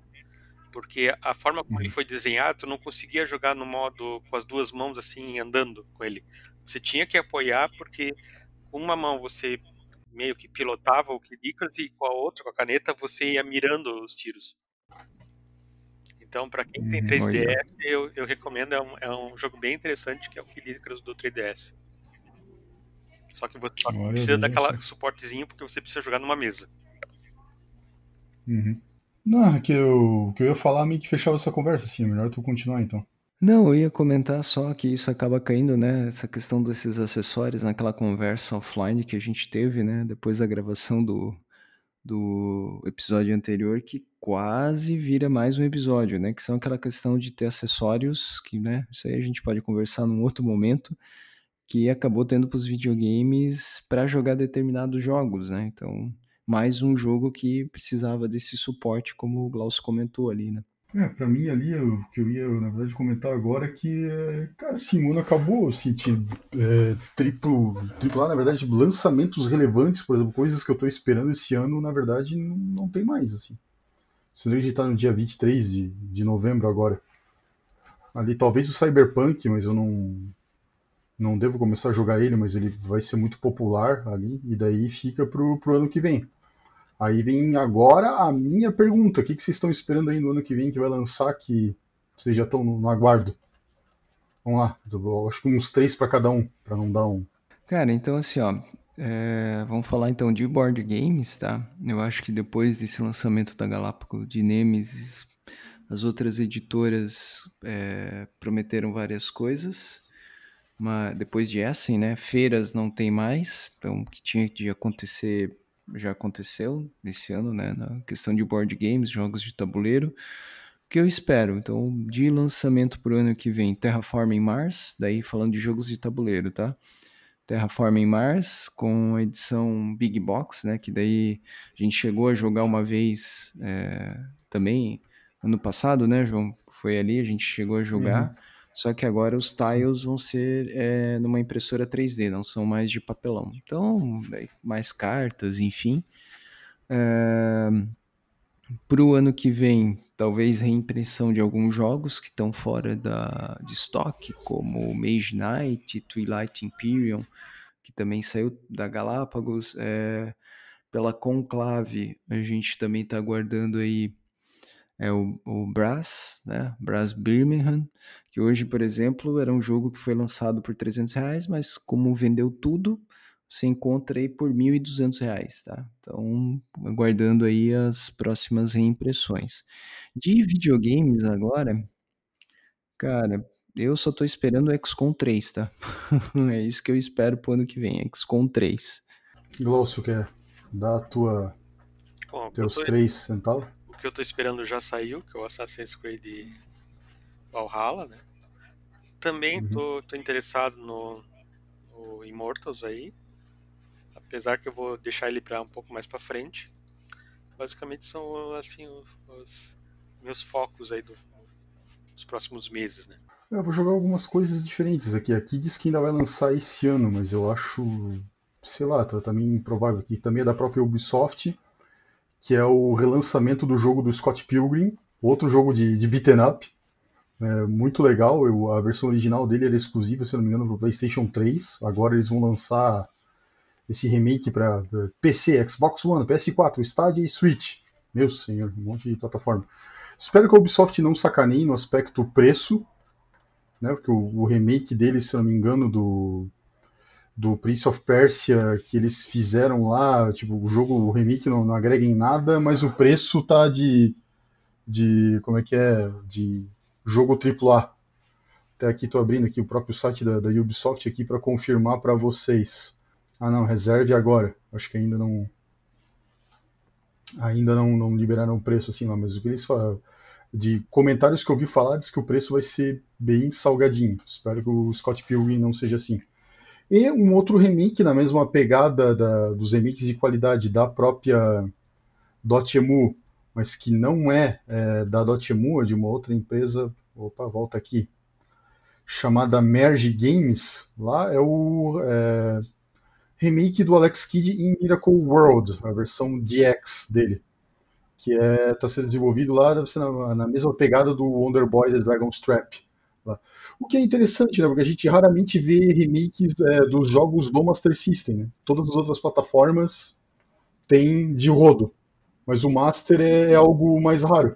Porque a forma como ele Uhum. foi desenhado, tu não conseguia jogar no modo com as duas mãos assim, andando com ele. Você tinha que apoiar, porque com uma mão você meio que pilotava o Kid Icarus e com a outra, com a caneta, você ia mirando os tiros. Então, para quem tem Uhum. 3DS, eu, eu recomendo. É um, é um jogo bem interessante, que é o Kid Icarus do 3DS. Só que você só Olha, precisa daquela suportezinho, porque você precisa jogar numa mesa. Uhum. Não, é que eu, que eu ia falar meio que fechava essa conversa, assim. é Melhor tu continuar então. Não, eu ia comentar só que isso acaba caindo, né? Essa questão desses acessórios naquela conversa offline que a gente teve, né? Depois da gravação do, do episódio anterior, que quase vira mais um episódio, né? Que são aquela questão de ter acessórios, que, né? Isso aí a gente pode conversar num outro momento, que acabou tendo para os videogames para jogar determinados jogos, né? Então, mais um jogo que precisava desse suporte, como o Glaucio comentou ali, né? É, pra mim ali, o que eu ia, na verdade, comentar agora é que, cara, assim, o ano acabou, assim, tinha é, triplo, triplo A, na verdade, lançamentos relevantes, por exemplo, coisas que eu tô esperando esse ano, na verdade, não, não tem mais, assim. Se a gente tá no dia 23 de, de novembro agora. Ali, talvez o Cyberpunk, mas eu não, não devo começar a jogar ele, mas ele vai ser muito popular ali, e daí fica pro, pro ano que vem. Aí vem agora a minha pergunta: o que, que vocês estão esperando aí no ano que vem que vai lançar que vocês já estão no, no aguardo? Vamos lá, eu acho que uns três para cada um, para não dar um. Cara, então assim, ó, é, vamos falar então de board games, tá? Eu acho que depois desse lançamento da Galápagos de Nemesis, as outras editoras é, prometeram várias coisas, mas depois de Essen, né? Feiras não tem mais, então o que tinha de acontecer já aconteceu nesse ano, né? Na questão de board games, jogos de tabuleiro. O que eu espero? Então, de lançamento pro ano que vem, Terraforming Mars, daí falando de jogos de tabuleiro, tá? Terraforming Mars com a edição Big Box, né? Que daí a gente chegou a jogar uma vez é, também ano passado, né, João? Foi ali, a gente chegou a jogar. Uhum. Só que agora os tiles vão ser é, numa impressora 3D, não são mais de papelão. Então, daí, mais cartas, enfim. É, para o ano que vem, talvez reimpressão de alguns jogos que estão fora da, de estoque, como Mage Knight, Twilight Imperium, que também saiu da Galápagos. É, pela Conclave, a gente também está aguardando aí é o, o Brass, né? Brass Birmingham, que hoje, por exemplo, era um jogo que foi lançado por 300 reais, mas como vendeu tudo, você encontra aí por 1.200 reais, tá? Então, aguardando aí as próximas reimpressões. De videogames agora, cara, eu só tô esperando o XCOM 3, tá? é isso que eu espero pro ano que vem, XCOM 3. Glaucio, quer dar a tua, Bom, teus tô- três centavos? Que eu tô esperando já saiu, que é o Assassin's Creed Valhalla, né? Também Uhum. tô, tô interessado no, no Immortals aí. Apesar que eu vou deixar ele para um pouco mais para frente. Basicamente são assim os, os meus focos aí do- dos próximos meses, né? Eu vou jogar algumas coisas diferentes aqui. Aqui diz que ainda vai lançar esse ano, mas eu acho, sei lá, tá também improvável aqui. Também é da própria Ubisoft, que é o relançamento do jogo do Scott Pilgrim, outro jogo de, de beaten up. É muito legal, eu- a versão original dele era exclusiva, se não me engano, para o PlayStation 3. Agora eles vão lançar esse remake para PC, Xbox One, PS4, Stadia e Switch. Meu senhor, um monte de plataforma. Espero que a Ubisoft não sacaneie no aspecto preço, né? Porque o, o remake dele, se não me engano, do, do Prince of Persia que eles fizeram lá, tipo, o jogo, o remake não, não agrega em nada, mas o preço tá de, de como é que é, de jogo AAA. Até aqui estou abrindo aqui o próprio site da, da Ubisoft aqui para confirmar para vocês. Ah não, reserve agora. Acho que ainda não ainda não, não liberaram o preço assim lá, mas o que eles falam de comentários que eu ouvi falar diz que o preço vai ser bem salgadinho. Espero que o Scott Pilgrim não seja assim. E um outro remake na mesma pegada da, dos remakes de qualidade da própria Dotemu, mas que não é, é da Dotemu, é de uma outra empresa. Opa, volta aqui. Chamada Merge Games. Lá é o é, remake do Alex Kidd em Miracle World, a versão DX dele. Que está é, tá sendo desenvolvido lá, deve ser na, na mesma pegada do Wonder Boy The Dragon's Trap. O que é interessante, né? Porque a gente raramente vê remakes é, dos jogos do Master System. Né? Todas as outras plataformas têm de rodo. Mas o Master é, é algo mais raro.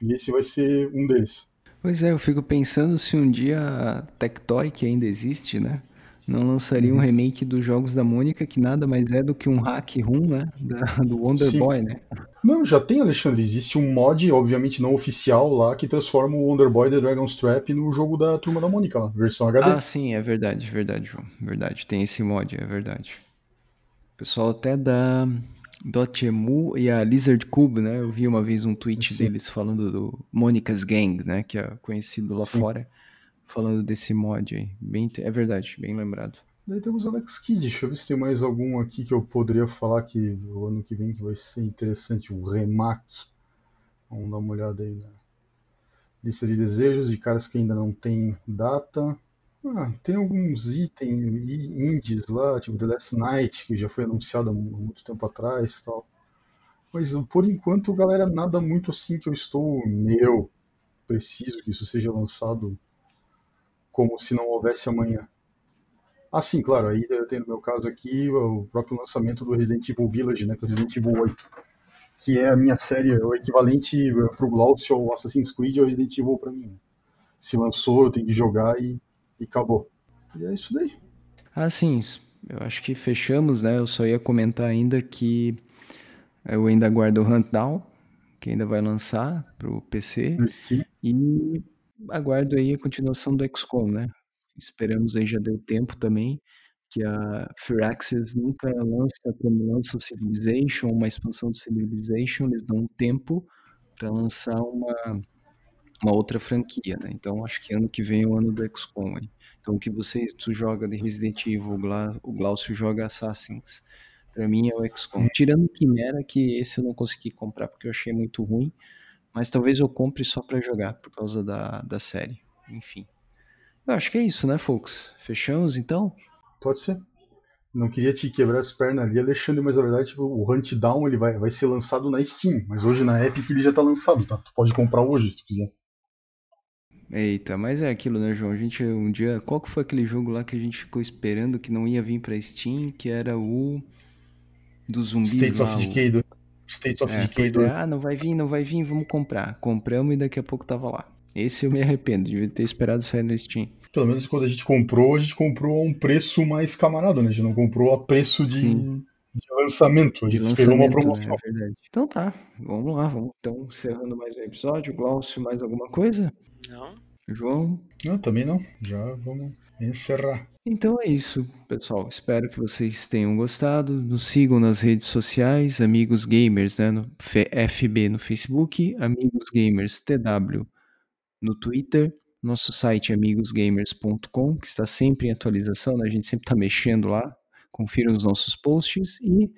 E esse vai ser um deles. Pois é, eu fico pensando se um dia a Tectoy, que ainda existe, né? Não lançaria um uhum. remake dos jogos da Mônica, que nada mais é do que um hack room, né? Da, do Wonder Sim. Boy, né? Não, já tem, Alexandre. Existe um mod, obviamente não oficial, lá, que transforma o Wonder Boy The Dragon's Trap no jogo da Turma da Mônica, lá, versão HD. Ah, sim, é verdade, verdade, João. Verdade, tem esse mod, é verdade. O pessoal até da Dotemu e a Lizard Cube, né? Eu vi uma vez um tweet sim. deles falando do Mônica's Gang, né? Que é conhecido lá sim. fora falando desse mod aí. Bem, é verdade, bem lembrado. Daí temos Alex Kidd. Deixa eu ver se tem mais algum aqui que eu poderia falar que o ano que vem que vai ser interessante. O remake. Vamos dar uma olhada aí na lista de desejos de caras que ainda não tem data. Ah, tem alguns itens indies lá, tipo The Last Night, que já foi anunciado há muito tempo atrás tal. Mas por enquanto, galera, nada muito assim que eu estou, meu, preciso que isso seja lançado como se não houvesse amanhã. Ah, sim, claro, aí eu tenho no meu caso aqui o próprio lançamento do Resident Evil Village, né, que é o Resident Evil 8, que é a minha série, o equivalente para o Glaucio ou Assassin's Creed é o Resident Evil para mim. Se lançou, eu tenho que jogar e, e acabou. E é isso daí. Ah, sim, eu acho que fechamos, né? Eu só ia comentar ainda que eu ainda aguardo o Huntdown, que ainda vai lançar para o PC. Sim. E aguardo aí a continuação do XCOM, né? Esperamos aí, já deu tempo também, que a Firaxis nunca lança, quando lança o Civilization, uma expansão do Civilization, eles dão um tempo para lançar uma, uma outra franquia, né? Então acho que ano que vem é o ano do XCOM aí. Então o que você tu joga de Resident Evil, o Glaucio joga Assassins. Pra mim é o XCOM. Tirando Quimera, que esse eu não consegui comprar porque eu achei muito ruim. Mas talvez eu compre só para jogar, por causa da, da série. Enfim. Eu acho que é isso, né, folks? Fechamos então? Pode ser. Não queria te quebrar as pernas ali, Alexandre, mas na verdade tipo, o Hunt Down ele vai, vai ser lançado na Steam, mas hoje na Epic ele já tá lançado, tá? Tu pode comprar hoje se tu quiser. Eita, mas é aquilo, né, João? A gente um dia. Qual que foi aquele jogo lá que a gente ficou esperando que não ia vir pra Steam, que era o. Dos zumbis States lá. Of Decay, o... States of é, Decay 2. É, ah, não vai vir, não vai vir, vamos comprar. Compramos e daqui a pouco tava lá. Esse eu me arrependo, devia ter esperado sair no Steam. Pelo menos quando a gente comprou, a gente comprou a um preço mais camarada, né? A gente não comprou a preço de, de lançamento. A gente de esperou uma promoção. É verdade. Então tá, vamos lá. Vamos. Então, encerrando mais um episódio. Glaucio, mais alguma coisa? Não. João? Não, também não. Já vamos encerrar. Então é isso, pessoal. Espero que vocês tenham gostado. Nos sigam nas redes sociais, Amigos Gamers, né? No FB no Facebook, Amigos Gamers TW no Twitter, nosso site amigosgamers.com, que está sempre em atualização, né? a gente sempre está mexendo lá. Confira os nossos posts e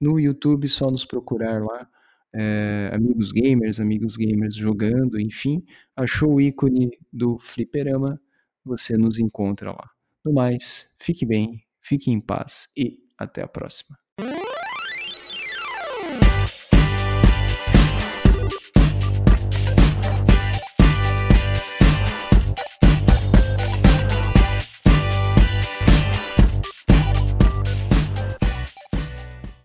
no YouTube só nos procurar lá. É, amigos gamers, amigos gamers jogando, enfim, achou o ícone do fliperama, você nos encontra lá. No mais, fique bem, fique em paz e até a próxima.